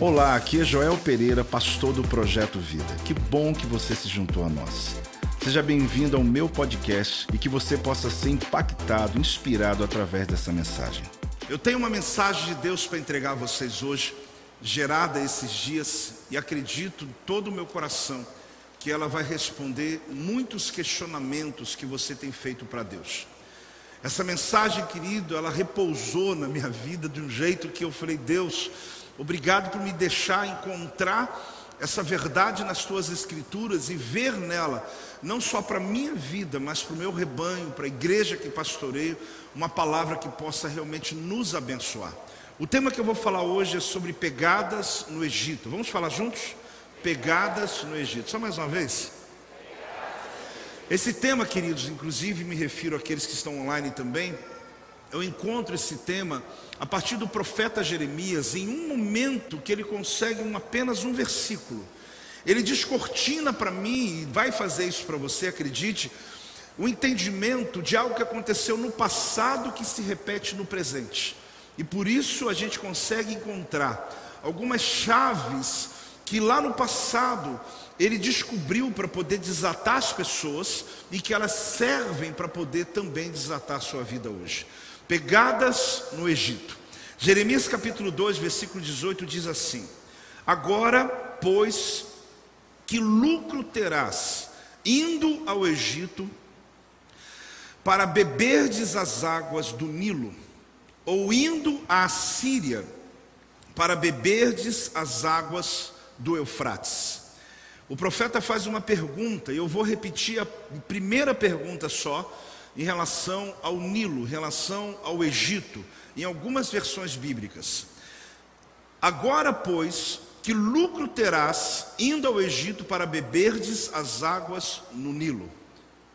Olá, aqui é Joel Pereira, pastor do Projeto Vida. Que bom que você se juntou a nós. Seja bem-vindo ao meu podcast e que você possa ser impactado, inspirado através dessa mensagem. Eu tenho uma mensagem de Deus para entregar a vocês hoje, gerada esses dias, e acredito todo o meu coração que ela vai responder muitos questionamentos que você tem feito para Deus. Essa mensagem, querido, ela repousou na minha vida de um jeito que eu falei, Deus, obrigado por me deixar encontrar essa verdade nas tuas escrituras e ver nela, não só para a minha vida, mas para o meu rebanho, para a igreja que pastoreio, uma palavra que possa realmente nos abençoar. O tema que eu vou falar hoje é sobre pegadas no Egito. Vamos falar juntos? Pegadas no Egito. Só mais uma vez. Esse tema, queridos, inclusive me refiro àqueles que estão online também. Eu encontro esse tema a partir do profeta Jeremias, em um momento que ele consegue um, apenas um versículo. Ele descortina para mim, e vai fazer isso para você, acredite, o entendimento de algo que aconteceu no passado que se repete no presente. E por isso a gente consegue encontrar algumas chaves que lá no passado ele descobriu para poder desatar as pessoas e que elas servem para poder também desatar a sua vida hoje. Pegadas no Egito. Jeremias capítulo 2, versículo 18 diz assim: Agora, pois, que lucro terás indo ao Egito para beberdes as águas do Nilo, ou indo à Síria para beberdes as águas do Eufrates? O profeta faz uma pergunta, e eu vou repetir a primeira pergunta só, em relação ao Nilo, em relação ao Egito, em algumas versões bíblicas. Agora, pois, que lucro terás indo ao Egito para beberdes as águas no Nilo?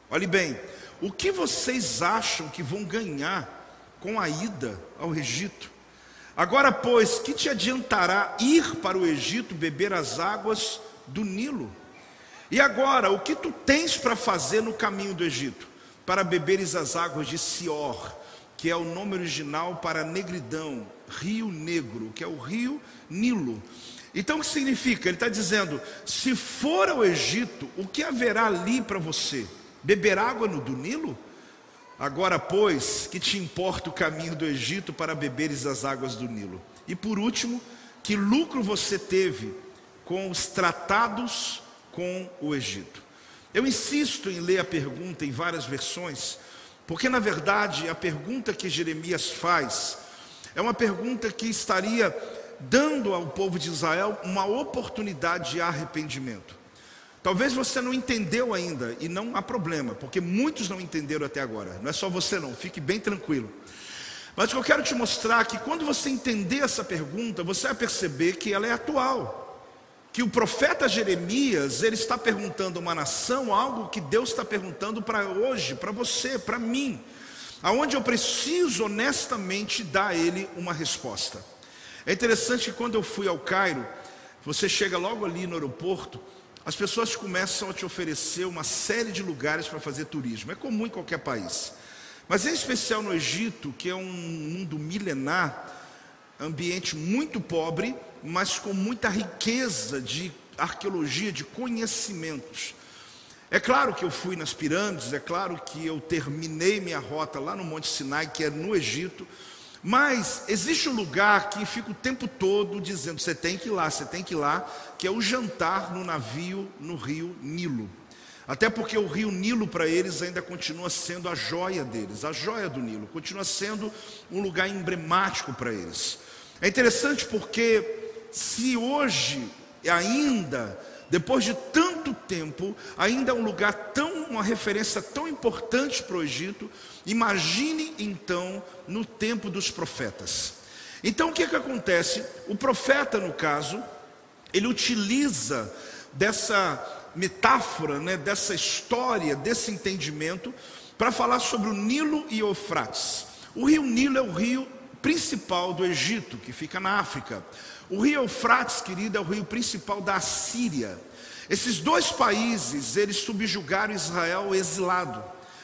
Olhe bem, o que vocês acham que vão ganhar com a ida ao Egito? Agora, pois, que te adiantará ir para o Egito beber as águas do Nilo. E agora, o que tu tens para fazer no caminho do Egito? Para beberes as águas de Sior, que é o nome original para negridão, rio negro, que é o rio Nilo. Então o que significa? Ele está dizendo: se for ao Egito, o que haverá ali para você? Beber água no, do Nilo? Agora, pois, que te importa o caminho do Egito para beberes as águas do Nilo? E por último, que lucro você teve com os tratados com o Egito. Eu insisto em ler a pergunta em várias versões, porque na verdade a pergunta que Jeremias faz é uma pergunta que estaria dando ao povo de Israel uma oportunidade de arrependimento. Talvez você não entendeu ainda, e não há problema, porque muitos não entenderam até agora, não é só você não, fique bem tranquilo. Mas eu quero te mostrar é que quando você entender essa pergunta, você vai perceber que ela é atual que o profeta Jeremias, ele está perguntando a uma nação algo que Deus está perguntando para hoje, para você, para mim, aonde eu preciso honestamente dar a ele uma resposta. É interessante que quando eu fui ao Cairo, você chega logo ali no aeroporto, as pessoas começam a te oferecer uma série de lugares para fazer turismo. É comum em qualquer país. Mas em especial no Egito, que é um mundo milenar, ambiente muito pobre, mas com muita riqueza de arqueologia, de conhecimentos. É claro que eu fui nas pirâmides, é claro que eu terminei minha rota lá no Monte Sinai, que é no Egito, mas existe um lugar que fica o tempo todo dizendo: você tem que ir lá, você tem que ir lá, que é o jantar no navio no rio Nilo. Até porque o rio Nilo para eles ainda continua sendo a joia deles, a joia do Nilo, continua sendo um lugar emblemático para eles. É interessante porque se hoje ainda, depois de tanto tempo, ainda é um lugar tão, uma referência tão importante para o Egito, imagine então no tempo dos profetas. Então o que, é que acontece? O profeta, no caso, ele utiliza dessa metáfora, né, dessa história, desse entendimento, para falar sobre o Nilo e Eufrates. O rio Nilo é o rio principal do Egito, que fica na África. O rio Eufrates, querido, é o rio principal da Síria. Esses dois países, eles subjugaram Israel exilado.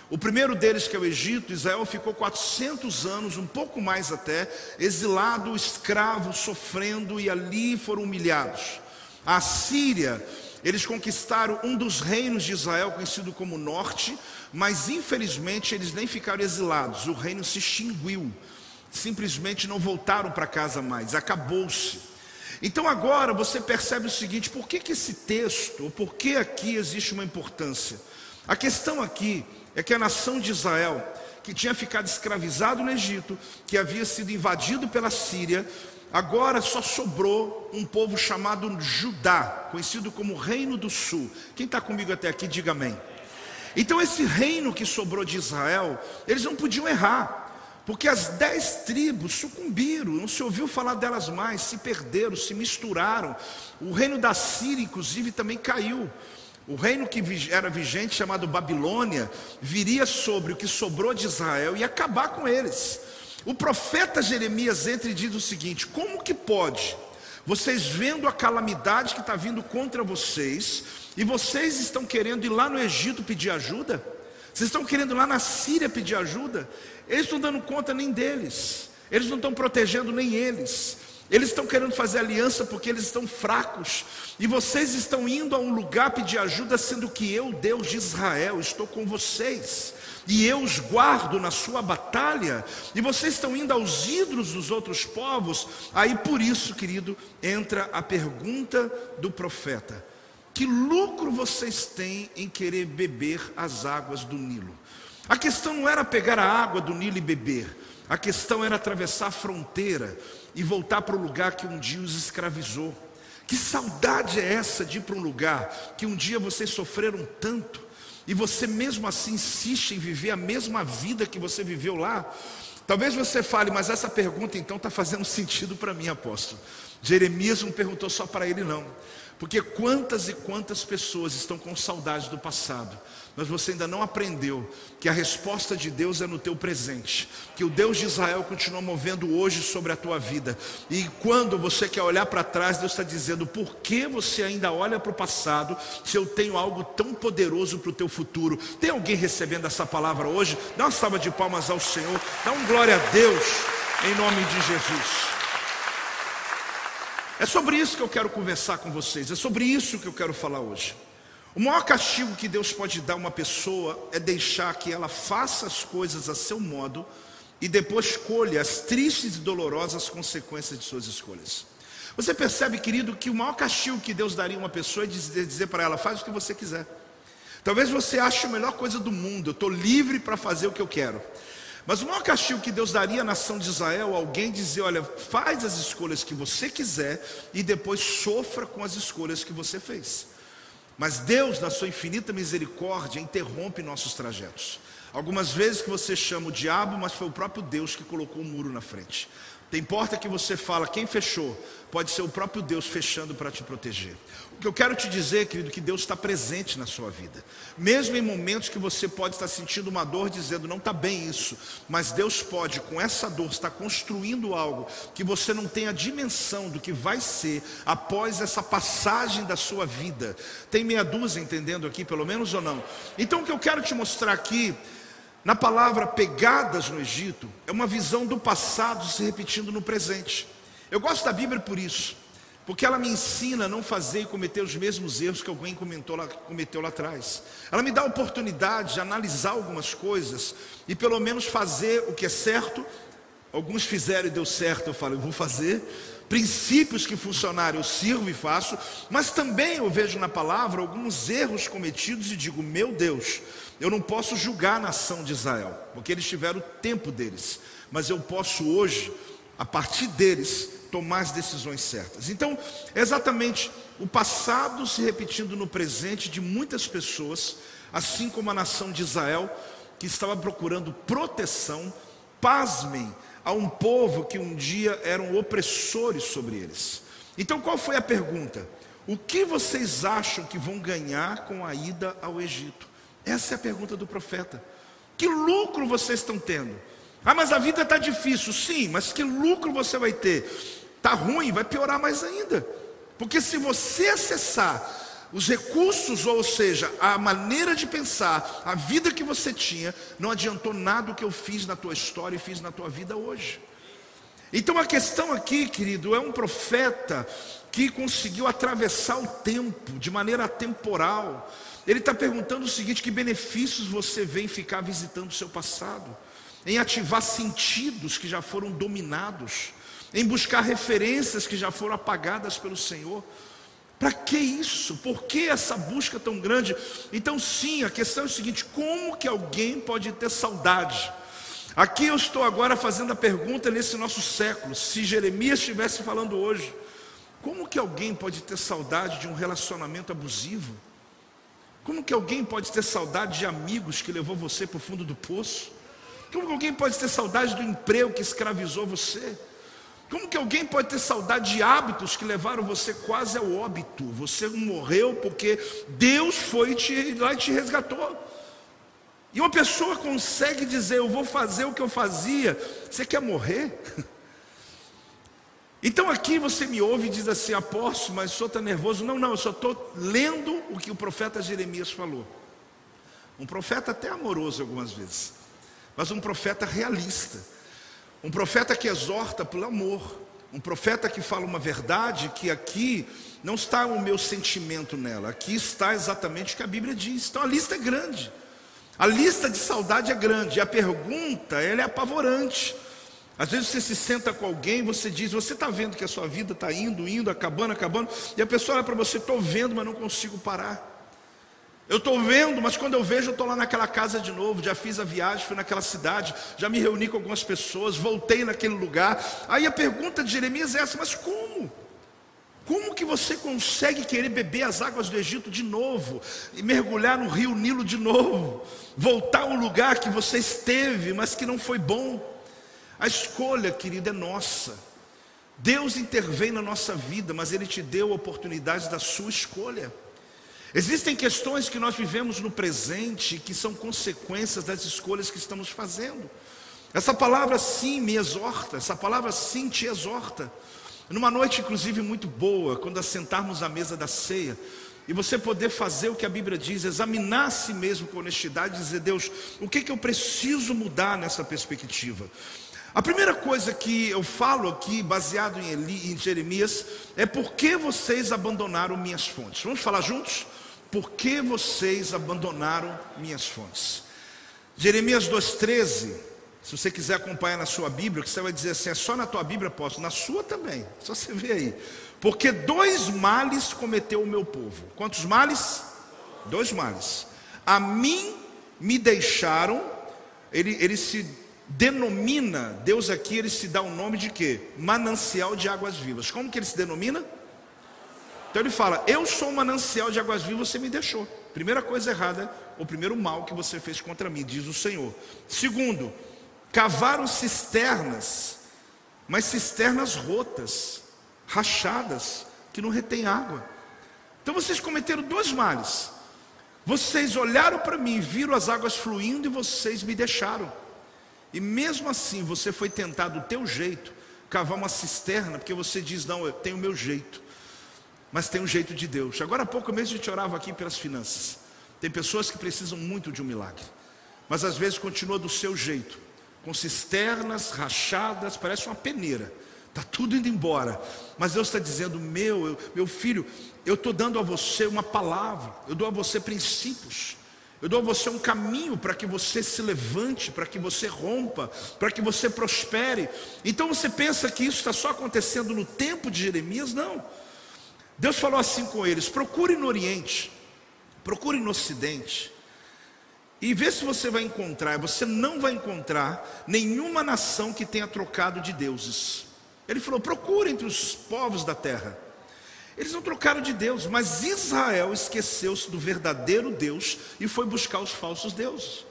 O primeiro deles, que é o Egito, Israel ficou 400 anos, um pouco mais até, exilado, escravo, sofrendo e ali foram humilhados. A Síria, eles conquistaram um dos reinos de Israel, conhecido como Norte, mas infelizmente eles nem ficaram exilados, o reino se extinguiu, simplesmente não voltaram para casa mais, acabou-se. Então agora você percebe o seguinte: por que, que esse texto, por que aqui existe uma importância? A questão aqui é que a nação de Israel, que tinha ficado escravizado no Egito, que havia sido invadido pela Síria, agora só sobrou um povo chamado Judá, conhecido como Reino do Sul. Quem está comigo até aqui, diga amém. Então, esse reino que sobrou de Israel, eles não podiam errar. Porque as dez tribos sucumbiram, não se ouviu falar delas mais, se perderam, se misturaram. O reino da Síria, inclusive, também caiu. O reino que era vigente, chamado Babilônia, viria sobre o que sobrou de Israel e acabar com eles. O profeta Jeremias entra e diz o seguinte: como que pode, vocês vendo a calamidade que está vindo contra vocês, e vocês estão querendo ir lá no Egito pedir ajuda? Vocês estão querendo lá na Síria pedir ajuda? Eles estão dando conta nem deles, eles não estão protegendo nem eles. Eles estão querendo fazer aliança porque eles estão fracos. E vocês estão indo a um lugar pedir ajuda, sendo que eu, Deus de Israel, estou com vocês. E eu os guardo na sua batalha. E vocês estão indo aos ídolos dos outros povos. Aí por isso, querido, entra a pergunta do profeta: Que lucro vocês têm em querer beber as águas do Nilo? A questão não era pegar a água do Nilo e beber. A questão era atravessar a fronteira e voltar para o lugar que um dia os escravizou. Que saudade é essa de ir para um lugar que um dia vocês sofreram tanto e você mesmo assim insiste em viver a mesma vida que você viveu lá? Talvez você fale, mas essa pergunta então está fazendo sentido para mim, apóstolo. Jeremias não perguntou só para ele, não. Porque quantas e quantas pessoas estão com saudade do passado, mas você ainda não aprendeu que a resposta de Deus é no teu presente, que o Deus de Israel continua movendo hoje sobre a tua vida, e quando você quer olhar para trás, Deus está dizendo: por que você ainda olha para o passado, se eu tenho algo tão poderoso para o teu futuro? Tem alguém recebendo essa palavra hoje? Dá uma salva de palmas ao Senhor, dá um glória a Deus, em nome de Jesus. É sobre isso que eu quero conversar com vocês, é sobre isso que eu quero falar hoje. O maior castigo que Deus pode dar a uma pessoa é deixar que ela faça as coisas a seu modo e depois colha as tristes e dolorosas consequências de suas escolhas. Você percebe, querido, que o maior castigo que Deus daria a uma pessoa é dizer, dizer para ela: faz o que você quiser. Talvez você ache a melhor coisa do mundo, eu estou livre para fazer o que eu quero. Mas o maior castigo que Deus daria à nação de Israel, alguém dizer: olha, faz as escolhas que você quiser e depois sofra com as escolhas que você fez. Mas Deus, na sua infinita misericórdia, interrompe nossos trajetos. Algumas vezes que você chama o diabo, mas foi o próprio Deus que colocou o um muro na frente. Tem porta que você fala, quem fechou? Pode ser o próprio Deus fechando para te proteger. O que eu quero te dizer, querido, que Deus está presente na sua vida. Mesmo em momentos que você pode estar sentindo uma dor, dizendo, não está bem isso. Mas Deus pode, com essa dor, estar construindo algo que você não tem a dimensão do que vai ser após essa passagem da sua vida. Tem meia dúzia entendendo aqui, pelo menos ou não? Então o que eu quero te mostrar aqui na palavra pegadas no Egito, é uma visão do passado se repetindo no presente. Eu gosto da Bíblia por isso, porque ela me ensina a não fazer e cometer os mesmos erros que alguém comentou lá, cometeu lá atrás. Ela me dá a oportunidade de analisar algumas coisas e pelo menos fazer o que é certo. Alguns fizeram e deu certo, eu falo, eu vou fazer. Princípios que funcionaram, eu sirvo e faço, mas também eu vejo na palavra alguns erros cometidos e digo, meu Deus, eu não posso julgar a nação de Israel, porque eles tiveram o tempo deles, mas eu posso hoje, a partir deles, tomar as decisões certas. Então, é exatamente o passado se repetindo no presente de muitas pessoas, assim como a nação de Israel, que estava procurando proteção, pasmem, a um povo que um dia eram opressores sobre eles. Então, qual foi a pergunta? O que vocês acham que vão ganhar com a ida ao Egito? Essa é a pergunta do profeta. Que lucro vocês estão tendo? Ah, mas a vida está difícil. Sim, mas que lucro você vai ter? Está ruim, vai piorar mais ainda. Porque se você acessar os recursos, ou seja, a maneira de pensar, a vida que você tinha, não adiantou nada o que eu fiz na tua história e fiz na tua vida hoje. Então a questão aqui, querido, é um profeta que conseguiu atravessar o tempo de maneira temporal. Ele está perguntando o seguinte: que benefícios você vê em ficar visitando o seu passado, em ativar sentidos que já foram dominados, em buscar referências que já foram apagadas pelo Senhor? Para que isso? Por que essa busca tão grande? Então, sim, a questão é o seguinte: como que alguém pode ter saudade? Aqui eu estou agora fazendo a pergunta nesse nosso século. Se Jeremias estivesse falando hoje, como que alguém pode ter saudade de um relacionamento abusivo? Como que alguém pode ter saudade de amigos que levou você para o fundo do poço? Como que alguém pode ter saudade do emprego que escravizou você? Como que alguém pode ter saudade de hábitos que levaram você quase ao óbito? Você morreu porque Deus foi te, lá e te resgatou. E uma pessoa consegue dizer: Eu vou fazer o que eu fazia. Você quer morrer? Então aqui você me ouve e diz assim: Apóstolo, mas o senhor está nervoso. Não, não, eu só estou lendo o que o profeta Jeremias falou. Um profeta até amoroso algumas vezes, mas um profeta realista. Um profeta que exorta pelo amor. Um profeta que fala uma verdade que aqui não está o meu sentimento nela, aqui está exatamente o que a Bíblia diz. Então a lista é grande. A lista de saudade é grande, e a pergunta ela é apavorante. Às vezes você se senta com alguém você diz, você está vendo que a sua vida está indo, indo, acabando, acabando, e a pessoa olha para você, estou vendo, mas não consigo parar. Eu estou vendo, mas quando eu vejo, eu estou lá naquela casa de novo. Já fiz a viagem, fui naquela cidade, já me reuni com algumas pessoas, voltei naquele lugar. Aí a pergunta de Jeremias é essa: mas como? Como que você consegue querer beber as águas do Egito de novo e mergulhar no rio Nilo de novo, voltar ao lugar que você esteve, mas que não foi bom? A escolha, querida, é nossa. Deus intervém na nossa vida, mas Ele te deu oportunidades da sua escolha. Existem questões que nós vivemos no presente que são consequências das escolhas que estamos fazendo. Essa palavra sim me exorta, essa palavra sim te exorta. Numa noite, inclusive, muito boa, quando assentarmos à mesa da ceia, e você poder fazer o que a Bíblia diz, examinar a si mesmo com honestidade e dizer, Deus, o que, que eu preciso mudar nessa perspectiva? A primeira coisa que eu falo aqui, baseado em, Eli, em Jeremias, é por que vocês abandonaram minhas fontes. Vamos falar juntos? Por que vocês abandonaram minhas fontes? Jeremias 2,13, se você quiser acompanhar na sua Bíblia, que você vai dizer assim, é só na tua Bíblia, apóstolo, na sua também, só você ver aí. Porque dois males cometeu o meu povo. Quantos males? Dois males. A mim me deixaram, ele, ele se denomina, Deus aqui, ele se dá o nome de quê? Manancial de águas vivas. Como que ele se denomina? Então ele fala: Eu sou um manancial de águas vivas, você me deixou. Primeira coisa errada, o primeiro mal que você fez contra mim, diz o Senhor. Segundo, cavaram cisternas, mas cisternas rotas, rachadas, que não retém água. Então vocês cometeram dois males. Vocês olharam para mim, viram as águas fluindo e vocês me deixaram. E mesmo assim você foi tentado do teu jeito, cavar uma cisterna, porque você diz: Não, eu tenho o meu jeito mas tem um jeito de Deus. Agora há pouco mesmo a gente orava aqui pelas finanças. Tem pessoas que precisam muito de um milagre, mas às vezes continua do seu jeito, com cisternas rachadas, parece uma peneira. Está tudo indo embora, mas Deus está dizendo: meu, eu, meu filho, eu estou dando a você uma palavra, eu dou a você princípios, eu dou a você um caminho para que você se levante, para que você rompa, para que você prospere. Então você pensa que isso está só acontecendo no tempo de Jeremias? Não. Deus falou assim com eles: procure no Oriente, procure no Ocidente, e vê se você vai encontrar. Você não vai encontrar nenhuma nação que tenha trocado de deuses. Ele falou: procure entre os povos da terra. Eles não trocaram de Deus, mas Israel esqueceu-se do verdadeiro Deus e foi buscar os falsos deuses.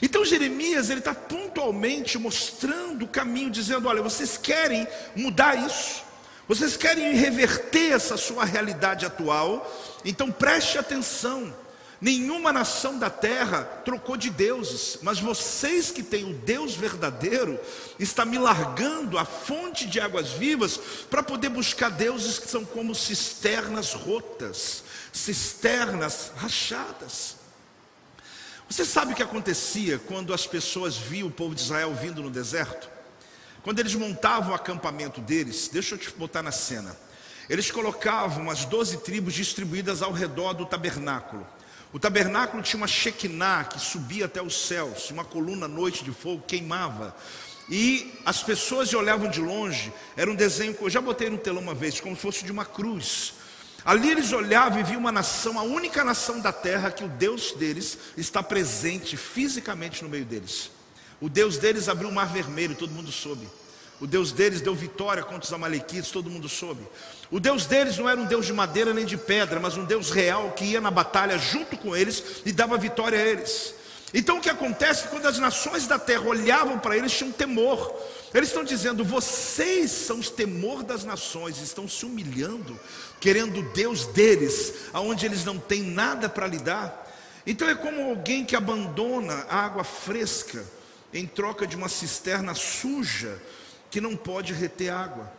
Então Jeremias ele está pontualmente mostrando o caminho, dizendo: olha, vocês querem mudar isso. Vocês querem reverter essa sua realidade atual? Então preste atenção. Nenhuma nação da terra trocou de deuses, mas vocês que têm o Deus verdadeiro, está me largando a fonte de águas vivas para poder buscar deuses que são como cisternas rotas, cisternas rachadas. Você sabe o que acontecia quando as pessoas viam o povo de Israel vindo no deserto? Quando eles montavam o acampamento deles, deixa eu te botar na cena. Eles colocavam as doze tribos distribuídas ao redor do tabernáculo. O tabernáculo tinha uma Shekinah que subia até os céus, uma coluna noite de fogo queimava. E as pessoas olhavam de longe, era um desenho que eu já botei no telão uma vez, como se fosse de uma cruz. Ali eles olhavam e viam uma nação, a única nação da terra que o Deus deles está presente fisicamente no meio deles. O Deus deles abriu o mar vermelho, todo mundo soube. O Deus deles deu vitória contra os amalequitas, todo mundo soube. O Deus deles não era um Deus de madeira nem de pedra, mas um Deus real que ia na batalha junto com eles e dava vitória a eles. Então o que acontece quando as nações da terra olhavam para eles, tinham temor. Eles estão dizendo: vocês são os temor das nações, estão se humilhando, querendo o Deus deles, aonde eles não têm nada para lidar. Então é como alguém que abandona a água fresca em troca de uma cisterna suja que não pode reter água.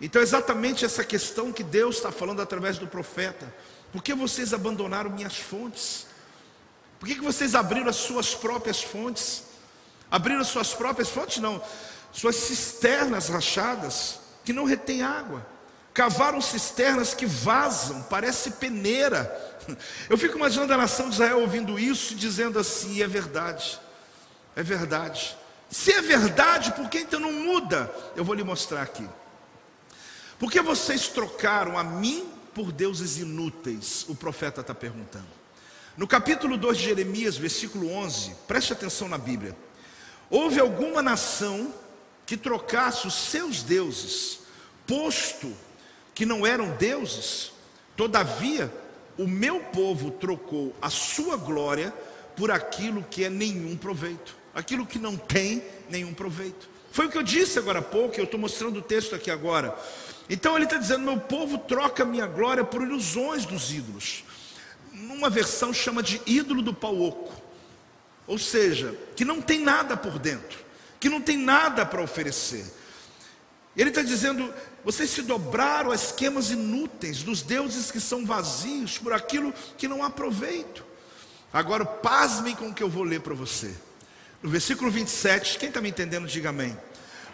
Então é exatamente essa questão que Deus está falando através do profeta. Por que vocês abandonaram minhas fontes? Por que, que vocês abriram as suas próprias fontes? Abriram as suas próprias fontes? Não, suas cisternas rachadas que não retêm água. Cavaram cisternas que vazam, parece peneira. Eu fico imaginando a nação de Israel ouvindo isso, dizendo assim: é verdade, é verdade. Se é verdade, por que então não muda? Eu vou lhe mostrar aqui. Porque vocês trocaram a mim por deuses inúteis? O profeta está perguntando. No capítulo 2 de Jeremias, versículo 11, preste atenção na Bíblia. Houve alguma nação que trocasse os seus deuses, posto que não eram deuses? Todavia, o meu povo trocou a sua glória por aquilo que é nenhum proveito aquilo que não tem nenhum proveito. Foi o que eu disse agora há pouco, eu estou mostrando o texto aqui agora. Então ele está dizendo: meu povo troca minha glória por ilusões dos ídolos. Numa versão chama de ídolo do pau oco, ou seja, que não tem nada por dentro, que não tem nada para oferecer. Ele está dizendo: vocês se dobraram a esquemas inúteis dos deuses que são vazios por aquilo que não há proveito. Agora, pasmem com o que eu vou ler para você. No versículo 27, quem está me entendendo, diga amém.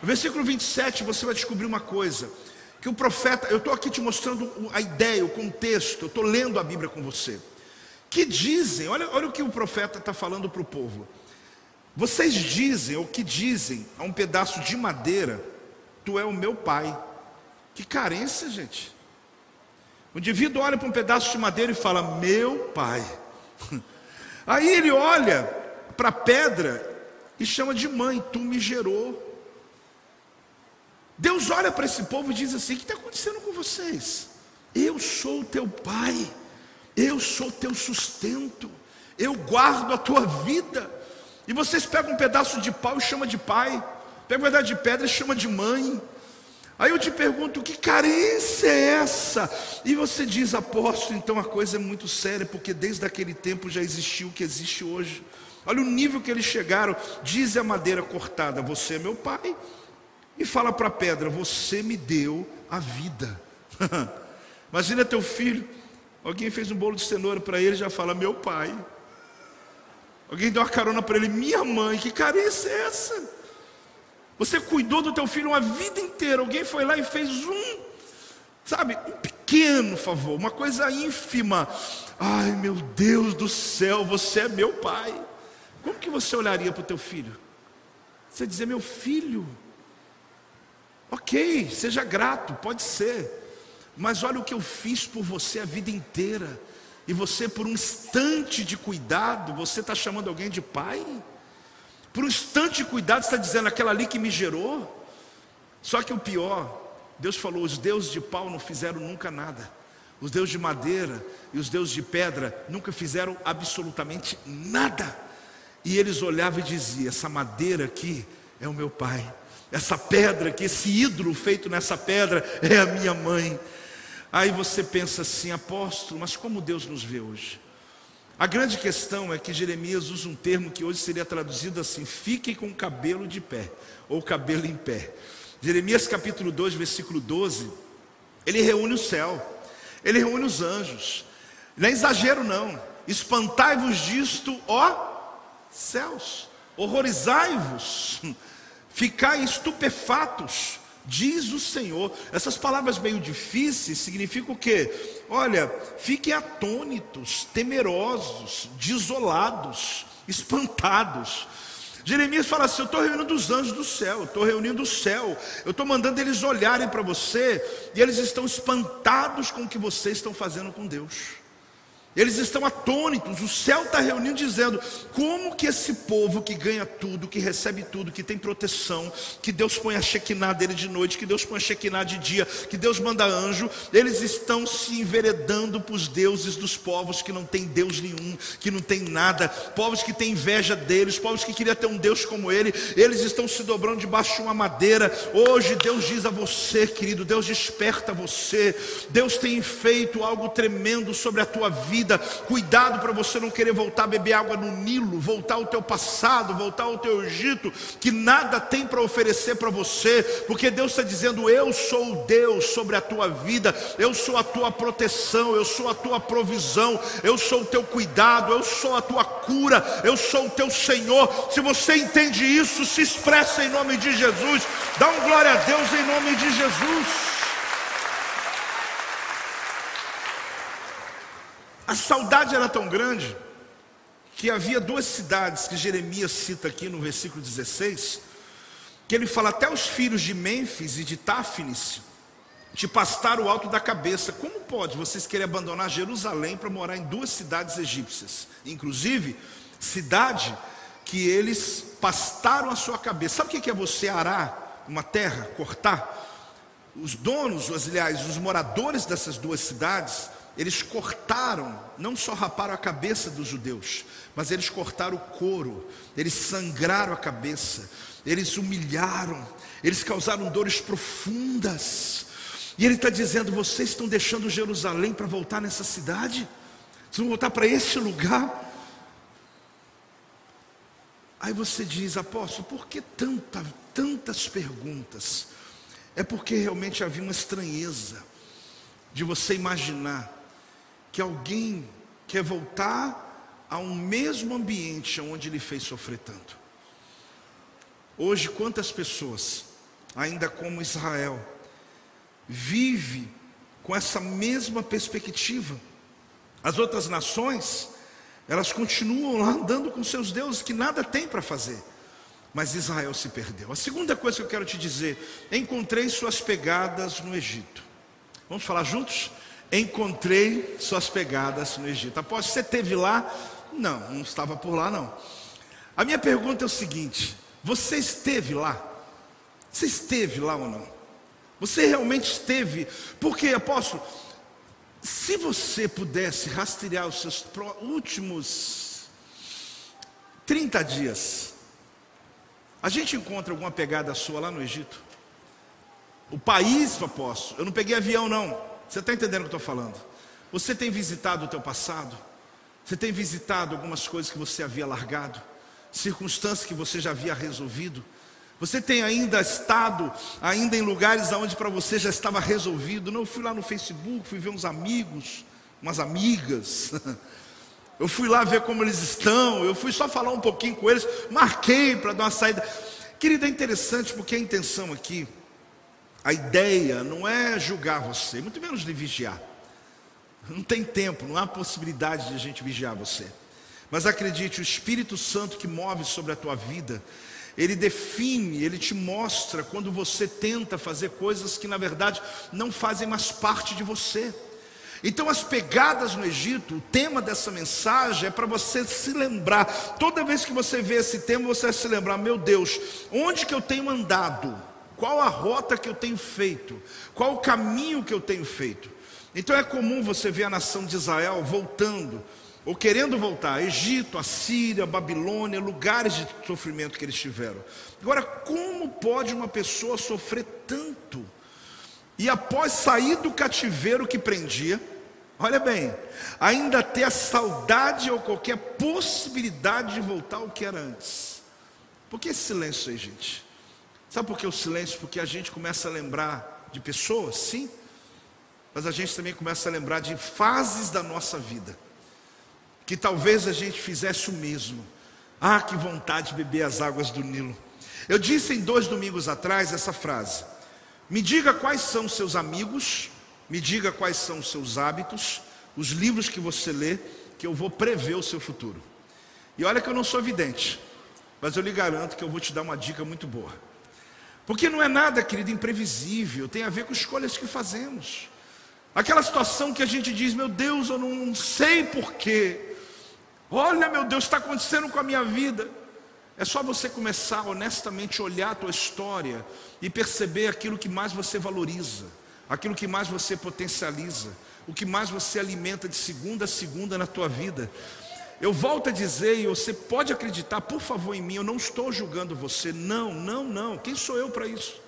No versículo 27, você vai descobrir uma coisa: que o profeta, eu estou aqui te mostrando a ideia, o contexto, eu estou lendo a Bíblia com você. Que dizem, olha, olha o que o profeta está falando para o povo. Vocês dizem, ou que dizem, a um pedaço de madeira, tu é o meu pai. Que carência, gente. O indivíduo olha para um pedaço de madeira e fala, meu pai. Aí ele olha para a pedra e chama de mãe, tu me gerou. Deus olha para esse povo e diz assim: o que está acontecendo com vocês? Eu sou o teu pai, eu sou o teu sustento, eu guardo a tua vida. E vocês pegam um pedaço de pau e chama de pai, pegam um pedaço de pedra e chama de mãe. Aí eu te pergunto, que carência é essa? E você diz, apóstolo, então a coisa é muito séria, porque desde aquele tempo já existiu o que existe hoje. Olha o nível que eles chegaram. Diz a madeira cortada: Você é meu pai. E fala para a pedra: Você me deu a vida. Imagina teu filho. Alguém fez um bolo de cenoura para ele já fala: Meu pai. Alguém deu uma carona para ele: Minha mãe. Que carência é essa? Você cuidou do teu filho uma vida inteira. Alguém foi lá e fez um, sabe, um pequeno favor, uma coisa ínfima. Ai, meu Deus do céu, você é meu pai. Como que você olharia para o teu filho? Você dizer, meu filho, ok, seja grato, pode ser, mas olha o que eu fiz por você a vida inteira, e você, por um instante de cuidado, você está chamando alguém de pai? Por um instante de cuidado, está dizendo aquela ali que me gerou? Só que o pior, Deus falou: os deuses de pau não fizeram nunca nada, os deuses de madeira e os deuses de pedra nunca fizeram absolutamente nada. E eles olhavam e diziam: Essa madeira aqui é o meu pai, essa pedra aqui, esse ídolo feito nessa pedra é a minha mãe. Aí você pensa assim, apóstolo, mas como Deus nos vê hoje? A grande questão é que Jeremias usa um termo que hoje seria traduzido assim: fique com o cabelo de pé, ou cabelo em pé. Jeremias capítulo 2, versículo 12, ele reúne o céu, ele reúne os anjos. Não é exagero, não. Espantai-vos disto, ó céus, horrorizai-vos, ficai estupefatos, diz o Senhor. Essas palavras meio difíceis significam o quê? Olha, fiquem atônitos, temerosos, desolados, espantados. Jeremias fala assim: Eu estou reunindo os anjos do céu, estou reunindo o céu, eu estou mandando eles olharem para você, e eles estão espantados com o que vocês estão fazendo com Deus. Eles estão atônitos, o céu está reunindo dizendo: como que esse povo que ganha tudo, que recebe tudo, que tem proteção, que Deus põe a Shekinah dele de noite, que Deus põe a Shekinah de dia, que Deus manda anjo, eles estão se enveredando para os deuses dos povos que não tem Deus nenhum, que não tem nada, povos que têm inveja deles, povos que queriam ter um Deus como ele, eles estão se dobrando debaixo de uma madeira. Hoje Deus diz a você, querido, Deus desperta você, Deus tem feito algo tremendo sobre a tua vida vida. Cuidado para você não querer voltar a beber água no Nilo, voltar ao teu passado, voltar ao teu Egito, que nada tem para oferecer para você, porque Deus está dizendo: Eu sou o Deus sobre a tua vida, eu sou a tua proteção, eu sou a tua provisão, eu sou o teu cuidado, eu sou a tua cura, eu sou o teu Senhor. Se você entende isso, se expressa em nome de Jesus, dá um glória a Deus em nome de Jesus. A saudade era tão grande que havia duas cidades que Jeremias cita aqui no versículo 16, que ele fala até os filhos de Mênfis e de Táfnis te pastaram o alto da cabeça. Como pode vocês querer abandonar Jerusalém para morar em duas cidades egípcias? Inclusive, cidade que eles pastaram a sua cabeça. Sabe o que é você arar uma terra, cortar? Os donos, aliás, os moradores dessas duas cidades, eles cortaram, não só raparam a cabeça dos judeus, mas eles cortaram o couro, eles sangraram a cabeça, eles humilharam, eles causaram dores profundas. E ele está dizendo: vocês estão deixando Jerusalém para voltar nessa cidade? Vocês vão voltar para esse lugar? Aí você diz, apóstolo, por que tanta, tantas perguntas? É porque realmente havia uma estranheza de você imaginar que alguém quer voltar a um mesmo ambiente onde ele fez sofrer tanto. Hoje, quantas pessoas, ainda como Israel, vive com essa mesma perspectiva? As outras nações, elas continuam lá andando com seus deuses que nada tem para fazer. Mas Israel se perdeu. A segunda coisa que eu quero te dizer, encontrei suas pegadas no Egito. Vamos falar juntos? Encontrei suas pegadas no Egito. Após você teve lá? Não, não estava por lá não. A minha pergunta é o seguinte: você esteve lá? Você esteve lá ou não? Você realmente esteve? Porque, apóstolo, se você pudesse rastrear os seus últimos 30 dias, a gente encontra alguma pegada sua lá no Egito? O país, apóstolo, eu não peguei avião não. Você está entendendo o que eu estou falando? Você tem visitado o teu passado? Você tem visitado algumas coisas que você havia largado? Circunstâncias que você já havia resolvido? Você tem ainda estado ainda em lugares onde para você já estava resolvido? Não, eu fui lá no Facebook, fui ver uns amigos, umas amigas. Eu fui lá ver como eles estão, eu fui só falar um pouquinho com eles, marquei para dar uma saída. Querida, é interessante porque a intenção aqui a ideia não é julgar você, muito menos de vigiar. Não tem tempo, não há possibilidade de a gente vigiar você. Mas acredite, o Espírito Santo que move sobre a tua vida, ele define, ele te mostra quando você tenta fazer coisas que na verdade não fazem mais parte de você. Então, as pegadas no Egito, o tema dessa mensagem é para você se lembrar. Toda vez que você vê esse tema, você vai se lembrar: meu Deus, onde que eu tenho andado? Qual a rota que eu tenho feito? Qual o caminho que eu tenho feito? Então é comum você ver a nação de Israel voltando, ou querendo voltar, Egito, Assíria, Babilônia, lugares de sofrimento que eles tiveram. Agora, como pode uma pessoa sofrer tanto? E após sair do cativeiro que prendia, olha bem, ainda ter a saudade ou qualquer possibilidade de voltar ao que era antes. Por que esse silêncio aí, gente? Sabe por que o silêncio? Porque a gente começa a lembrar de pessoas, sim, mas a gente também começa a lembrar de fases da nossa vida, que talvez a gente fizesse o mesmo. Ah, que vontade de beber as águas do Nilo. Eu disse em dois domingos atrás essa frase: Me diga quais são seus amigos, me diga quais são os seus hábitos, os livros que você lê, que eu vou prever o seu futuro. E olha que eu não sou vidente, mas eu lhe garanto que eu vou te dar uma dica muito boa. Porque não é nada, querido, imprevisível, tem a ver com escolhas que fazemos. Aquela situação que a gente diz, meu Deus, eu não sei porquê. Olha, meu Deus, está acontecendo com a minha vida. É só você começar honestamente a olhar a tua história e perceber aquilo que mais você valoriza, aquilo que mais você potencializa, o que mais você alimenta de segunda a segunda na tua vida. Eu volto a dizer, e você pode acreditar, por favor, em mim, eu não estou julgando você, não, não, não. Quem sou eu para isso?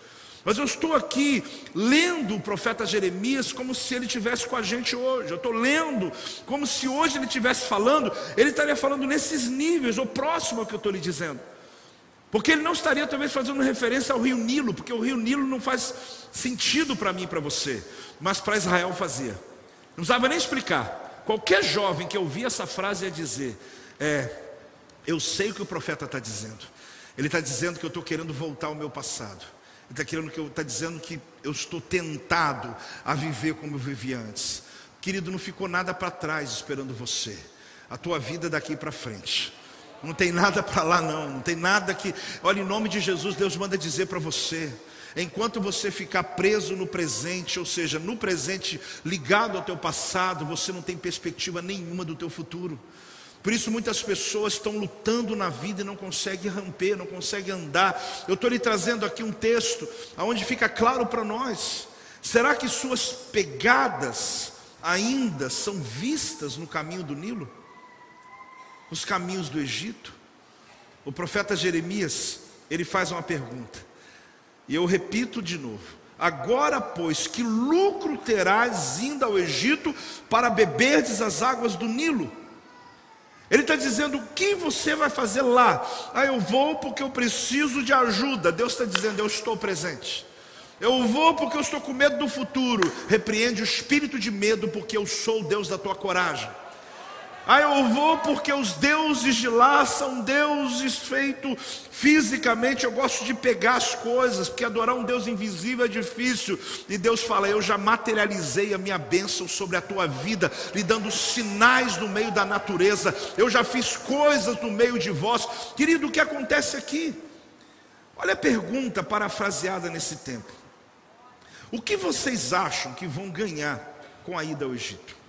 Mas eu estou aqui lendo o profeta Jeremias como se ele tivesse com a gente hoje. Eu estou lendo como se hoje ele estivesse falando, ele estaria falando nesses níveis, ou próximo ao que eu estou lhe dizendo. Porque ele não estaria talvez fazendo referência ao rio Nilo, porque o rio Nilo não faz sentido para mim e para você, mas para Israel fazia. Não precisava nem explicar. Qualquer jovem que ouvia essa frase ia dizer: É, eu sei o que o profeta está dizendo. Ele está dizendo que eu estou querendo voltar ao meu passado está querendo que eu está dizendo que eu estou tentado a viver como eu vivia antes. Querido, não ficou nada para trás esperando você. A tua vida daqui para frente. Não tem nada para lá não, não tem nada que, olha, em nome de Jesus, Deus manda dizer para você, enquanto você ficar preso no presente, ou seja, no presente ligado ao teu passado, você não tem perspectiva nenhuma do teu futuro. Por isso muitas pessoas estão lutando na vida e não conseguem romper, não conseguem andar. Eu estou lhe trazendo aqui um texto onde fica claro para nós. Será que suas pegadas ainda são vistas no caminho do Nilo? Nos caminhos do Egito? O profeta Jeremias, ele faz uma pergunta. E eu repito de novo. Agora, pois, que lucro terás indo ao Egito para beberdes as águas do Nilo? Ele está dizendo o que você vai fazer lá. Ah, eu vou porque eu preciso de ajuda. Deus está dizendo, eu estou presente. Eu vou porque eu estou com medo do futuro. Repreende o espírito de medo, porque eu sou o Deus da tua coragem. Ah, eu vou porque os deuses de lá são deuses feitos fisicamente. Eu gosto de pegar as coisas, porque adorar um Deus invisível é difícil. E Deus fala: Eu já materializei a minha bênção sobre a tua vida, lhe dando sinais no meio da natureza. Eu já fiz coisas no meio de vós. Querido, o que acontece aqui? Olha a pergunta parafraseada nesse tempo: O que vocês acham que vão ganhar com a ida ao Egito?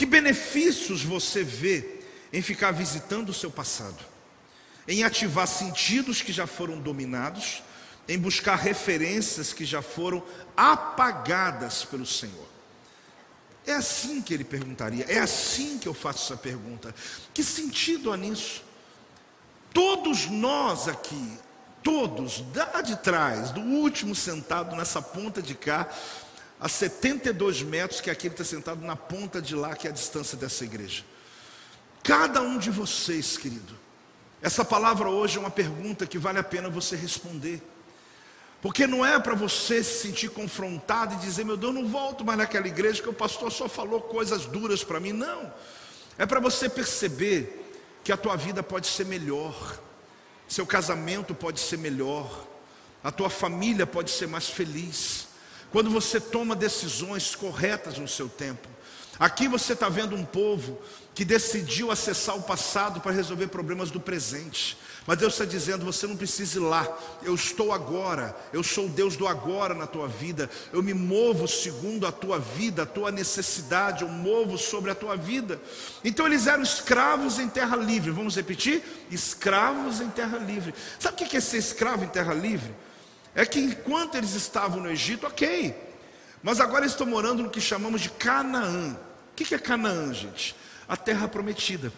Que benefícios você vê em ficar visitando o seu passado? Em ativar sentidos que já foram dominados, em buscar referências que já foram apagadas pelo Senhor. É assim que ele perguntaria, é assim que eu faço essa pergunta. Que sentido há nisso? Todos nós aqui, todos, lá de trás, do último sentado nessa ponta de cá, a 72 metros, que aqui ele está sentado na ponta de lá, que é a distância dessa igreja. Cada um de vocês, querido, essa palavra hoje é uma pergunta que vale a pena você responder. Porque não é para você se sentir confrontado e dizer, meu Deus, não volto mais naquela igreja que o pastor só falou coisas duras para mim. Não. É para você perceber que a tua vida pode ser melhor, seu casamento pode ser melhor, a tua família pode ser mais feliz quando você toma decisões corretas no seu tempo. Aqui você está vendo um povo que decidiu acessar o passado para resolver problemas do presente. Mas Deus está dizendo: você não precisa ir lá, eu estou agora, eu sou o Deus do agora na tua vida, eu me movo segundo a tua vida, a tua necessidade, eu movo sobre a tua vida. Então eles eram escravos em terra livre, vamos repetir? Escravos em terra livre. Sabe o que é ser escravo em terra livre? É que enquanto eles estavam no Egito, ok, mas agora estão morando no que chamamos de Canaã. O que é Canaã, gente? A terra prometida,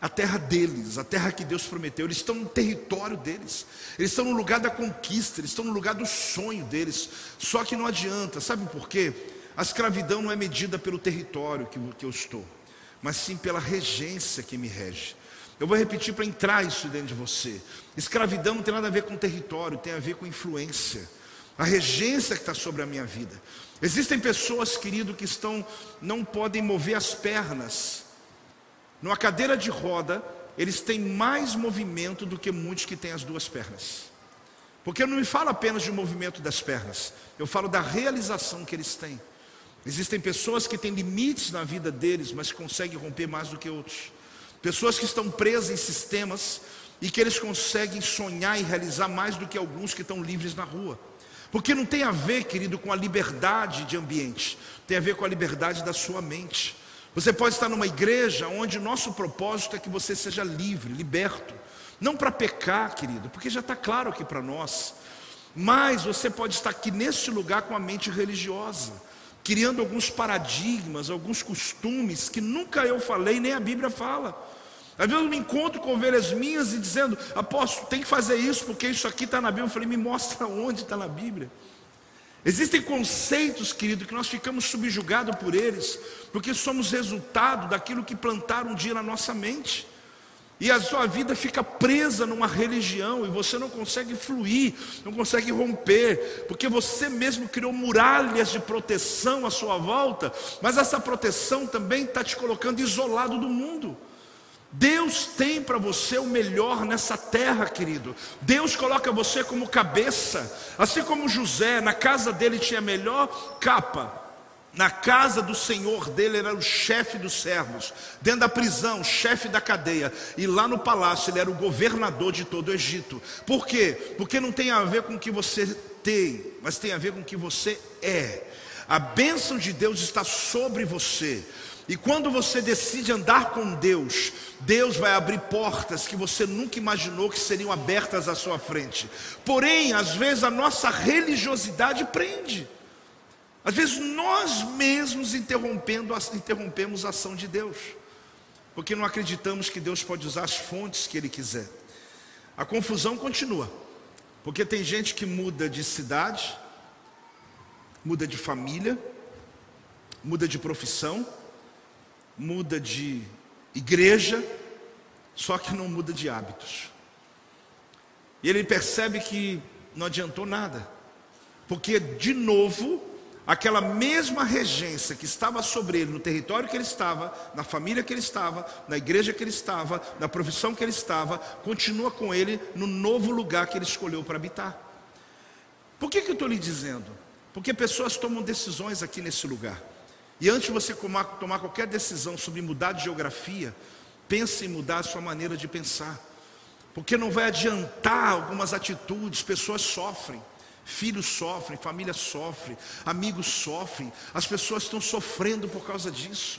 a terra deles, a terra que Deus prometeu. Eles estão no território deles, eles estão no lugar da conquista, eles estão no lugar do sonho deles. Só que não adianta, sabe por quê? a escravidão não é medida pelo território que, que eu estou, mas sim pela regência que me rege. Eu vou repetir para entrar isso dentro de você. Escravidão não tem nada a ver com território, tem a ver com influência. A regência que está sobre a minha vida. Existem pessoas, querido, que estão, não podem mover as pernas. Numa cadeira de roda, eles têm mais movimento do que muitos que têm as duas pernas. Porque eu não me falo apenas de movimento das pernas, eu falo da realização que eles têm. Existem pessoas que têm limites na vida deles, mas conseguem romper mais do que outros. Pessoas que estão presas em sistemas e que eles conseguem sonhar e realizar mais do que alguns que estão livres na rua. Porque não tem a ver, querido, com a liberdade de ambiente, tem a ver com a liberdade da sua mente. Você pode estar numa igreja onde o nosso propósito é que você seja livre, liberto. Não para pecar, querido, porque já está claro aqui para nós. Mas você pode estar aqui nesse lugar com a mente religiosa, criando alguns paradigmas, alguns costumes que nunca eu falei, nem a Bíblia fala. Às vezes eu me encontro com ovelhas minhas e dizendo, apóstolo, tem que fazer isso, porque isso aqui está na Bíblia. Eu falei, me mostra onde está na Bíblia. Existem conceitos, querido, que nós ficamos subjugados por eles, porque somos resultado daquilo que plantaram um dia na nossa mente. E a sua vida fica presa numa religião e você não consegue fluir, não consegue romper, porque você mesmo criou muralhas de proteção à sua volta, mas essa proteção também está te colocando isolado do mundo. Deus tem para você o melhor nessa terra, querido. Deus coloca você como cabeça, assim como José, na casa dele tinha a melhor capa. Na casa do senhor dele era o chefe dos servos, dentro da prisão, chefe da cadeia, e lá no palácio ele era o governador de todo o Egito. Por quê? Porque não tem a ver com o que você tem, mas tem a ver com o que você é. A bênção de Deus está sobre você. E quando você decide andar com Deus, Deus vai abrir portas que você nunca imaginou que seriam abertas à sua frente. Porém, às vezes a nossa religiosidade prende. Às vezes nós mesmos interrompendo, interrompemos a ação de Deus, porque não acreditamos que Deus pode usar as fontes que Ele quiser. A confusão continua, porque tem gente que muda de cidade, muda de família, muda de profissão, muda de igreja, só que não muda de hábitos. E ele percebe que não adiantou nada, porque de novo, aquela mesma regência que estava sobre ele, no território que ele estava, na família que ele estava, na igreja que ele estava, na profissão que ele estava, continua com ele no novo lugar que ele escolheu para habitar. Por que, que eu estou lhe dizendo? Porque pessoas tomam decisões aqui nesse lugar. E antes de você tomar, qualquer decisão sobre mudar de geografia, pense em mudar a sua maneira de pensar. Porque não vai adiantar algumas atitudes, pessoas sofrem. Filhos sofrem, família sofre, amigos sofrem, as pessoas estão sofrendo por causa disso.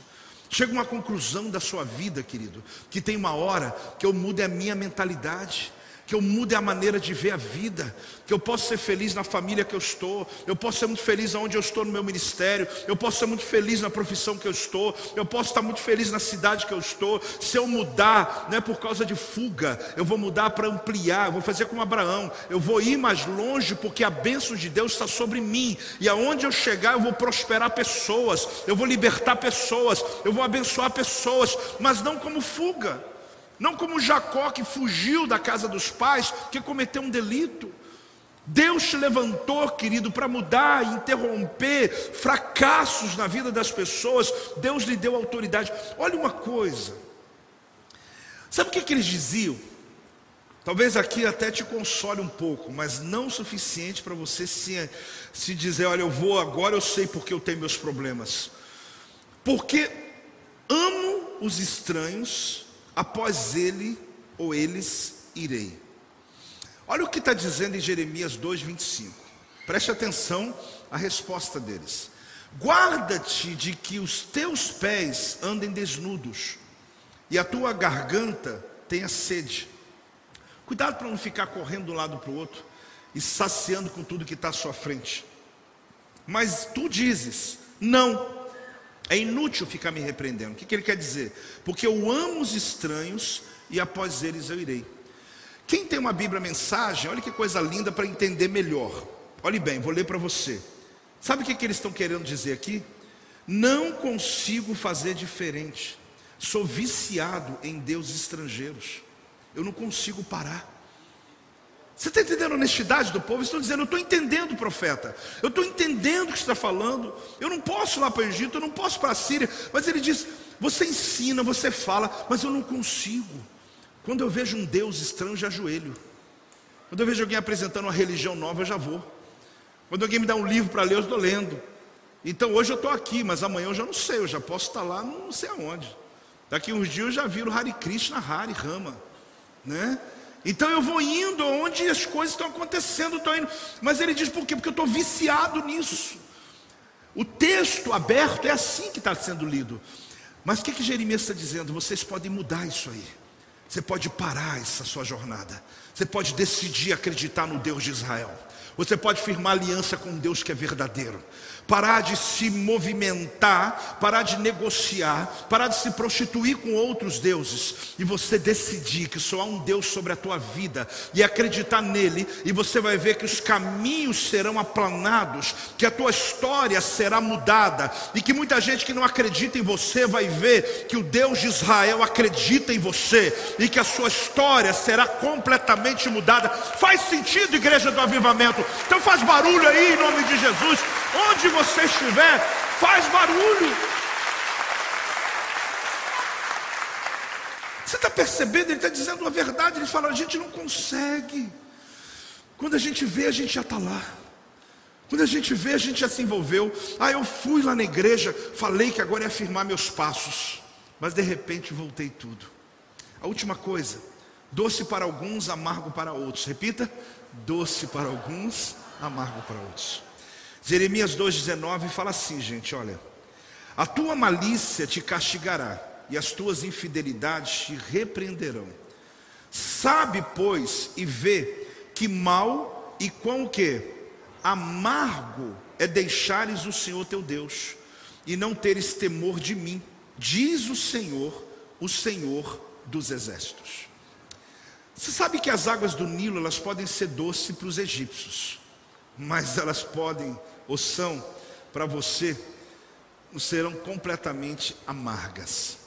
Chega uma conclusão da sua vida, querido, que tem uma hora que eu mude a minha mentalidade que eu mude a maneira de ver a vida, que eu possa ser feliz na família que eu estou, eu posso ser muito feliz onde eu estou no meu ministério, eu posso ser muito feliz na profissão que eu estou, eu posso estar muito feliz na cidade que eu estou. Se eu mudar, não é por causa de fuga, eu vou mudar para ampliar, eu vou fazer como Abraão, eu vou ir mais longe porque a bênção de Deus está sobre mim, e aonde eu chegar eu vou prosperar pessoas, eu vou libertar pessoas, eu vou abençoar pessoas, mas não como fuga. Não como Jacó que fugiu da casa dos pais, que cometeu um delito. Deus te levantou, querido, para mudar e interromper fracassos na vida das pessoas. Deus lhe deu autoridade. Olha uma coisa. Sabe o que, que eles diziam? Talvez aqui até te console um pouco, mas não o suficiente para você se, se dizer: olha, eu vou agora, eu sei porque eu tenho meus problemas. Porque amo os estranhos após ele ou eles irei. Olha o que está dizendo em Jeremias 2,25. Preste atenção à resposta deles. Guarda-te de que os teus pés andem desnudos e a tua garganta tenha sede. Cuidado para não ficar correndo de um lado para o outro e saciando com tudo que está à sua frente. Mas tu dizes: não, é inútil ficar me repreendendo. O que, que ele quer dizer? Porque eu amo os estranhos e após eles eu irei. Quem tem uma Bíblia mensagem, olha que coisa linda para entender melhor. Olhe bem, vou ler para você. Sabe o que, que eles estão querendo dizer aqui? Não consigo fazer diferente. Sou viciado em deuses estrangeiros. Eu não consigo parar. Você está entendendo a honestidade do povo? Eles estão dizendo, eu estou entendendo, profeta. Eu estou entendendo o que você está falando. Eu não posso ir lá para o Egito, eu não posso para a Síria. Mas ele diz, você ensina, você fala, mas eu não consigo. Quando eu vejo um Deus estranho, já ajoelho. Quando eu vejo alguém apresentando uma religião nova, eu já vou. Quando alguém me dá um livro para ler, eu estou lendo. Então hoje eu estou aqui, mas amanhã eu já não sei, eu já posso estar lá, não sei aonde. Daqui uns dias eu já viro Hare Krishna, Hare Rama, né? Então eu vou indo onde as coisas estão acontecendo, estou indo. Mas ele diz por quê? Porque eu estou viciado nisso. O texto aberto é assim que está sendo lido. Mas o que, que Jeremias está dizendo? Vocês podem mudar isso aí. Você pode parar essa sua jornada. Você pode decidir acreditar no Deus de Israel. Você pode firmar aliança com Deus que é verdadeiro parar de se movimentar, parar de negociar, parar de se prostituir com outros deuses e você decidir que só há um Deus sobre a tua vida e acreditar nele, e você vai ver que os caminhos serão aplanados, que a tua história será mudada e que muita gente que não acredita em você vai ver que o Deus de Israel acredita em você e que a sua história será completamente mudada. Faz sentido, igreja do avivamento? Então faz barulho aí em nome de Jesus. Onde você estiver, faz barulho. Você está percebendo? Ele está dizendo a verdade. Ele fala: a gente não consegue. Quando a gente vê, a gente já está lá. Quando a gente vê, a gente já se envolveu. Ah, eu fui lá na igreja, falei que agora ia firmar meus passos, mas de repente voltei tudo. A última coisa: doce para alguns, amargo para outros. Repita: doce para alguns, amargo para outros. Jeremias 2,19 fala assim, gente: olha, a tua malícia te castigará, e as tuas infidelidades te repreenderão. Sabe, pois, e vê que mal e quão que amargo é deixares o Senhor teu Deus e não teres temor de mim, diz o Senhor, o Senhor dos exércitos. Você sabe que as águas do Nilo elas podem ser doces para os egípcios, mas elas podem ou são para você, serão completamente amargas.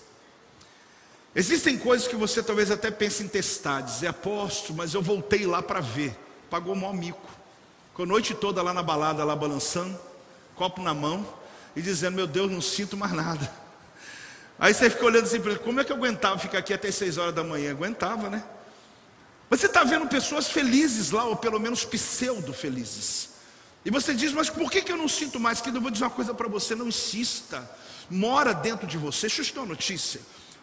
Existem coisas que você talvez até pense em testar, dizer, aposto, mas eu voltei lá para ver. Pagou o maior mico. Com a noite toda lá na balada, lá balançando, copo na mão, e dizendo, meu Deus, não sinto mais nada. Aí você fica olhando assim, como é que eu aguentava ficar aqui até seis horas da manhã? Aguentava, né? Mas você está vendo pessoas felizes lá, ou pelo menos pseudo felizes. E você diz, mas por que, que eu não sinto mais? Que eu vou dizer uma coisa para você, não insista. Mora dentro de você. Deixa eu te dar uma notícia.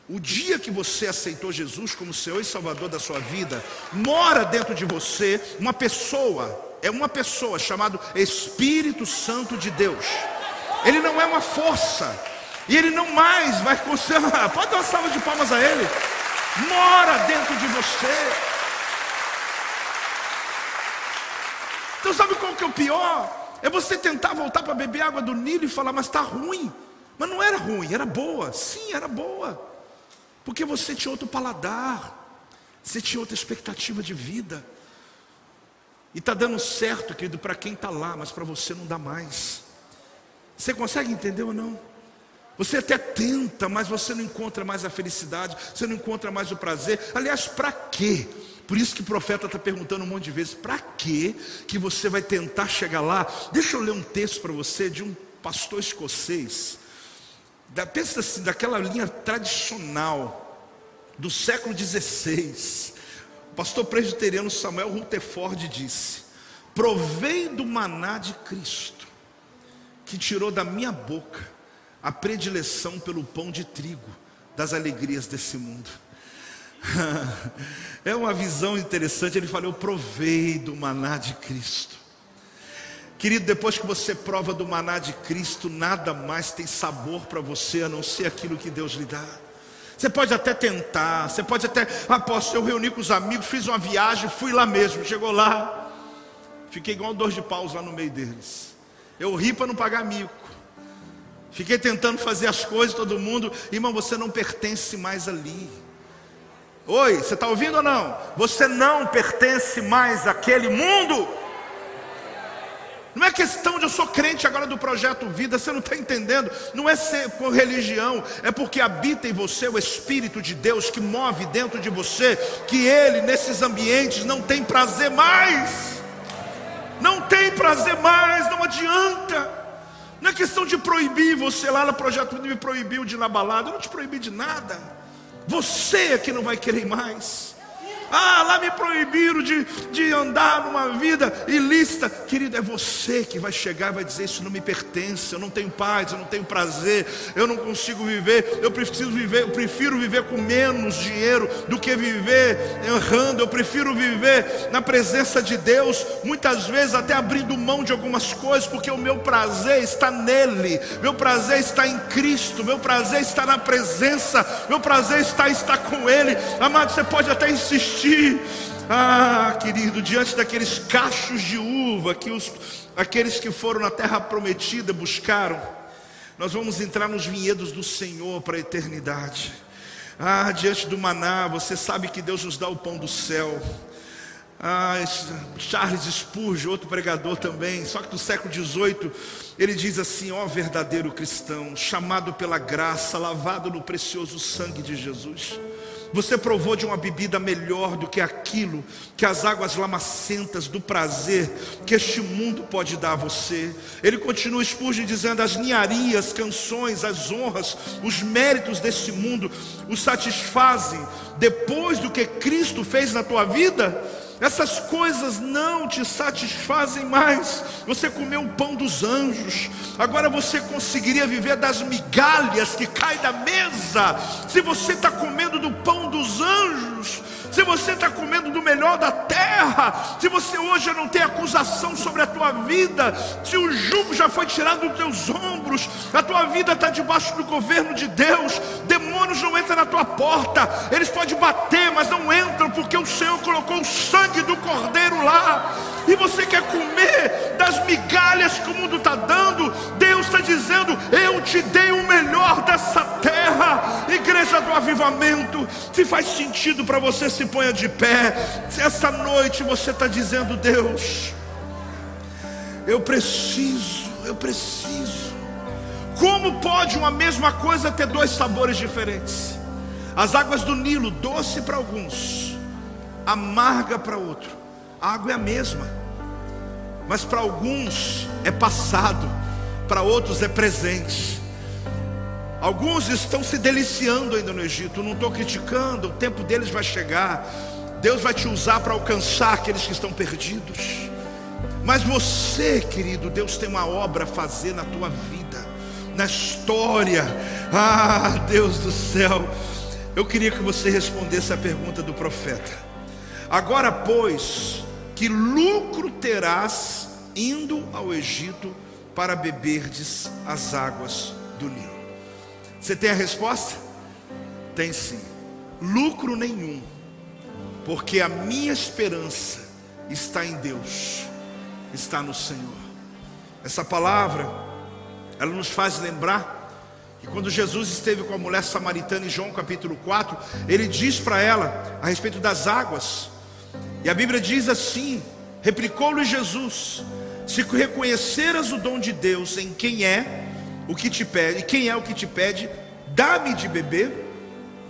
O dia que você aceitou Jesus como Senhor e Salvador da sua vida, mora dentro de você uma pessoa, é uma pessoa chamada Espírito Santo de Deus. Ele não é uma força, e ele não mais vai funcionar. Pode dar uma salva de palmas a ele. Mora dentro de você. Então sabe qual que é o pior? É você tentar voltar para beber água do Nilo e falar, mas está ruim. Mas não era ruim, era boa. Sim, era boa. Porque você tinha outro paladar. Você tinha outra expectativa de vida. E está dando certo, querido, para quem está lá, mas para você não dá mais. Você consegue entender ou não? Você até tenta, mas você não encontra mais a felicidade, você não encontra mais o prazer. Aliás, para quê? Por isso que o profeta está perguntando um monte de vezes: para que que você vai tentar chegar lá? Deixa eu ler um texto para você de um pastor escocês. Da, pensa assim, daquela linha tradicional do século XVI. O pastor presbiteriano Samuel Rutherford disse: Provei do maná de Cristo, que tirou da minha boca a predileção pelo pão de trigo das alegrias desse mundo. é uma visão interessante. Ele falou: Eu provei do maná de Cristo. Querido, depois que você prova do maná de Cristo, nada mais tem sabor para você a não ser aquilo que Deus lhe dá. Você pode até tentar, você pode até, apóstolo, eu reuni com os amigos, fiz uma viagem, fui lá mesmo, chegou lá, fiquei igual dois de paus lá no meio deles. Eu ri para não pagar mico. Fiquei tentando fazer as coisas, todo mundo, irmão, você não pertence mais ali. Oi, você está ouvindo ou não? Você não pertence mais àquele mundo. Não é questão de eu sou crente agora do projeto vida, você não está entendendo. Não é ser com religião, é porque habita em você o Espírito de Deus que move dentro de você, que Ele nesses ambientes não tem prazer mais. Não tem prazer mais, não adianta. Não é questão de proibir você lá no projeto vida me proibiu de ir na balada, eu não te proibi de nada. Você é que não vai querer mais. Ah, lá me proibiram de, de andar numa vida ilícita. Querido, é você que vai chegar e vai dizer: Isso não me pertence, eu não tenho paz, eu não tenho prazer, eu não consigo viver, eu preciso viver, eu prefiro viver com menos dinheiro do que viver errando, eu prefiro viver na presença de Deus, muitas vezes até abrindo mão de algumas coisas, porque o meu prazer está nele, meu prazer está em Cristo, meu prazer está na presença, meu prazer está, está com Ele. Amado, você pode até insistir ah, querido, diante daqueles cachos de uva que os, aqueles que foram na terra prometida buscaram, nós vamos entrar nos vinhedos do Senhor para a eternidade. Ah, diante do maná, você sabe que Deus nos dá o pão do céu. Ah, Charles Spurgeon, outro pregador também, só que do século XVIII, ele diz assim: ó verdadeiro cristão, chamado pela graça, lavado no precioso sangue de Jesus. Você provou de uma bebida melhor do que aquilo que as águas lamacentas do prazer que este mundo pode dar a você. Ele continua Spurgeon dizendo: as ninharias, canções, as honras, os méritos deste mundo os satisfazem depois do que Cristo fez na tua vida? Essas coisas não te satisfazem mais. Você comeu o pão dos anjos, agora você conseguiria viver das migalhas que caem da mesa. Se você está comendo do pão dos anjos, se você está comendo do melhor da terra, se você hoje não tem acusação sobre a tua vida, se o jugo já foi tirado dos teus ombros, a tua vida está debaixo do governo de Deus, demônios não entram na tua porta, eles podem bater, mas não entram, porque o Senhor colocou o sangue do cordeiro lá, e você quer comer das migalhas que o mundo está dando, Deus está dizendo: Eu te dei o melhor dessa terra, igreja do avivamento. Se faz sentido para você se se ponha de pé. Se essa noite você está dizendo, Deus, eu preciso, eu preciso. Como pode uma mesma coisa ter dois sabores diferentes? As águas do Nilo, doce para alguns, amarga para outro. A água é a mesma, mas para alguns é passado, para outros é presente. Alguns estão se deliciando ainda no Egito, não estou criticando, o tempo deles vai chegar. Deus vai te usar para alcançar aqueles que estão perdidos. Mas você, querido, Deus tem uma obra a fazer na tua vida, na história. Ah, Deus do céu. Eu queria que você respondesse a pergunta do profeta. Agora, pois, que lucro terás indo ao Egito para beberdes as águas do Nilo? Você tem a resposta? Tem sim. Lucro nenhum, porque a minha esperança está em Deus, está no Senhor. Essa palavra, ela nos faz lembrar que quando Jesus esteve com a mulher samaritana em João capítulo 4, ele diz para ela a respeito das águas, e a Bíblia diz assim: replicou-lhe Jesus: se reconheceras o dom de Deus em quem é, o que te pede, quem é o que te pede, dá-me de beber,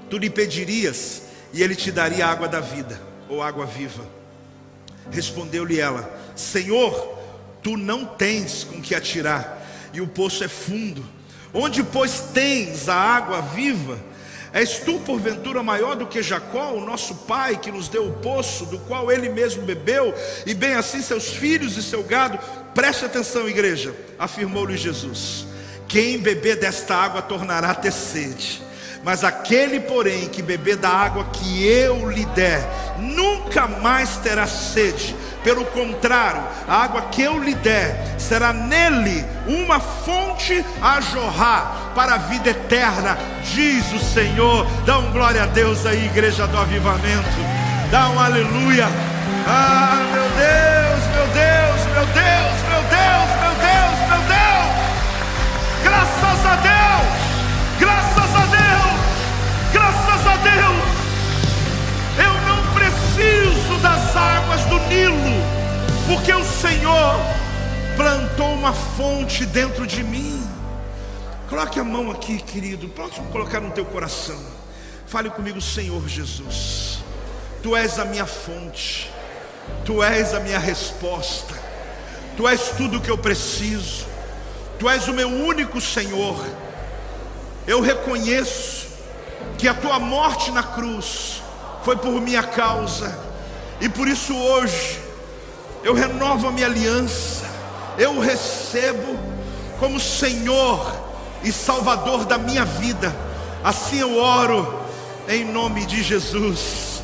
tu lhe pedirias, e ele te daria água da vida, ou água viva. Respondeu-lhe ela: Senhor, tu não tens com que atirar, e o poço é fundo. Onde, pois, tens a água viva? És tu, porventura, maior do que Jacó, o nosso pai, que nos deu o poço, do qual ele mesmo bebeu, e bem assim seus filhos e seu gado? Preste atenção, igreja, afirmou-lhe Jesus. Quem beber desta água tornará a ter sede. Mas aquele, porém, que beber da água que eu lhe der, nunca mais terá sede. Pelo contrário, a água que eu lhe der será nele uma fonte a jorrar para a vida eterna, diz o Senhor. Dá um glória a Deus aí, igreja do avivamento. Dá um aleluia. Ah, meu Deus, meu Deus, meu Deus, meu Deus, Graças a Deus! Graças a Deus! Graças a Deus! Eu não preciso das águas do Nilo, porque o Senhor plantou uma fonte dentro de mim. Coloque a mão aqui, querido. Pode colocar no teu coração. Fale comigo, Senhor Jesus. Tu és a minha fonte. Tu és a minha resposta. Tu és tudo o que eu preciso. Tu és o meu único Senhor. Eu reconheço que a tua morte na cruz foi por minha causa. E por isso hoje eu renovo a minha aliança. Eu o recebo como Senhor e Salvador da minha vida. Assim eu oro em nome de Jesus.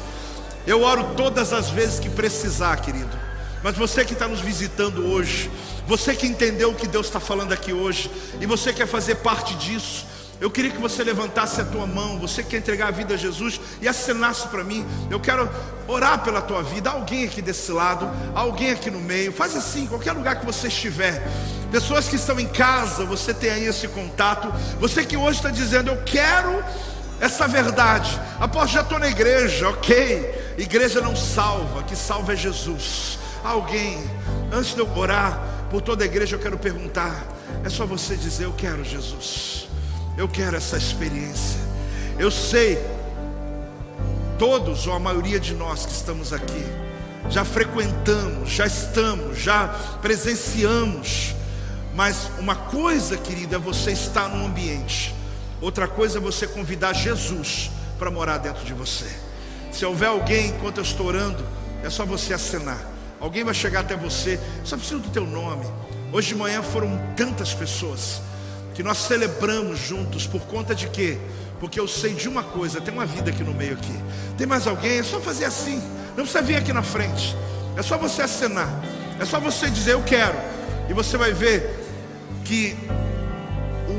Eu oro todas as vezes que precisar, querido. Mas você que está nos visitando hoje, você que entendeu o que Deus está falando aqui hoje, e você quer fazer parte disso, eu queria que você levantasse a tua mão, você quer entregar a vida a Jesus e assinasse para mim. Eu quero orar pela tua vida. Alguém aqui desse lado, alguém aqui no meio. Faz assim, qualquer lugar que você estiver. Pessoas que estão em casa, você tem aí esse contato. Você que hoje está dizendo, eu quero essa verdade. Após já estou na igreja, ok. Igreja não salva, que salva é Jesus. Alguém, antes de eu orar por toda a igreja, eu quero perguntar. É só você dizer, eu quero Jesus. Eu quero essa experiência. Eu sei, todos ou a maioria de nós que estamos aqui, já frequentamos, já estamos, já presenciamos. Mas uma coisa, querida, é você estar num ambiente. Outra coisa é você convidar Jesus para morar dentro de você. Se houver alguém enquanto eu estou orando, é só você acenar. Alguém vai chegar até você, só precisa do teu nome. Hoje de manhã foram tantas pessoas que nós celebramos juntos por conta de quê? Porque eu sei de uma coisa, tem uma vida aqui no meio aqui. Tem mais alguém? É só fazer assim. Não precisa vir aqui na frente. É só você acenar. É só você dizer eu quero. E você vai ver que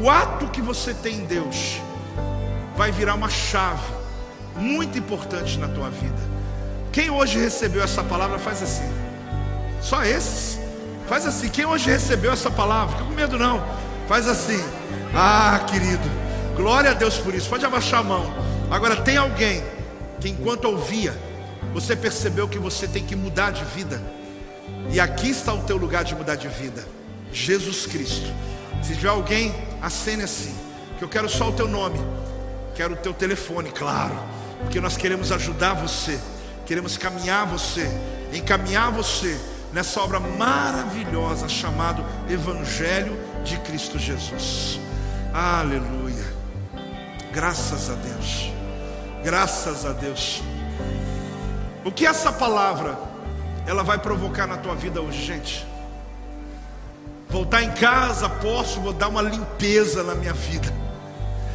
o ato que você tem em Deus vai virar uma chave muito importante na tua vida. Quem hoje recebeu essa palavra faz assim. Só esses. Faz assim. Quem hoje recebeu essa palavra? Fica com medo não. Faz assim. Ah, querido. Glória a Deus por isso. Pode abaixar a mão. Agora tem alguém que enquanto ouvia, você percebeu que você tem que mudar de vida. E aqui está o teu lugar de mudar de vida. Jesus Cristo. Se tiver alguém, acene assim. Que eu quero só o teu nome. Quero o teu telefone, claro. Porque nós queremos ajudar você. Queremos caminhar você, encaminhar você nessa obra maravilhosa chamado Evangelho de Cristo Jesus. Aleluia. Graças a Deus. Graças a Deus. O que essa palavra ela vai provocar na tua vida hoje, gente? Voltar em casa, posso, vou dar uma limpeza na minha vida.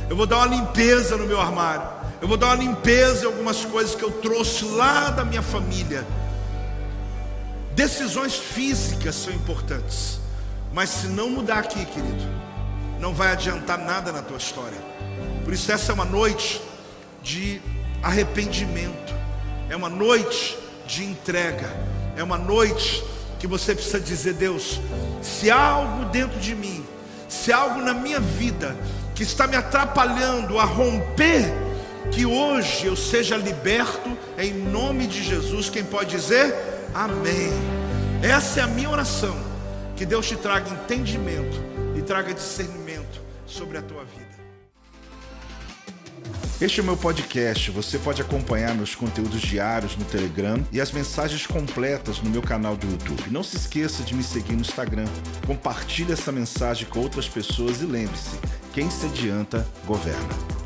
Eu vou dar uma limpeza no meu armário. Eu vou dar uma limpeza em algumas coisas que eu trouxe lá da minha família. Decisões físicas são importantes. Mas se não mudar aqui, querido, não vai adiantar nada na tua história. Por isso, essa é uma noite de arrependimento, é uma noite de entrega, é uma noite que você precisa dizer: Deus, se há algo dentro de mim, se há algo na minha vida que está me atrapalhando a romper, que hoje eu seja liberto em nome de Jesus. Quem pode dizer amém? Essa é a minha oração. Que Deus te traga entendimento e traga discernimento sobre a tua vida. Este é o meu podcast. Você pode acompanhar meus conteúdos diários no Telegram e as mensagens completas no meu canal do YouTube. Não se esqueça de me seguir no Instagram. Compartilhe essa mensagem com outras pessoas e lembre-se: quem se adianta, governa.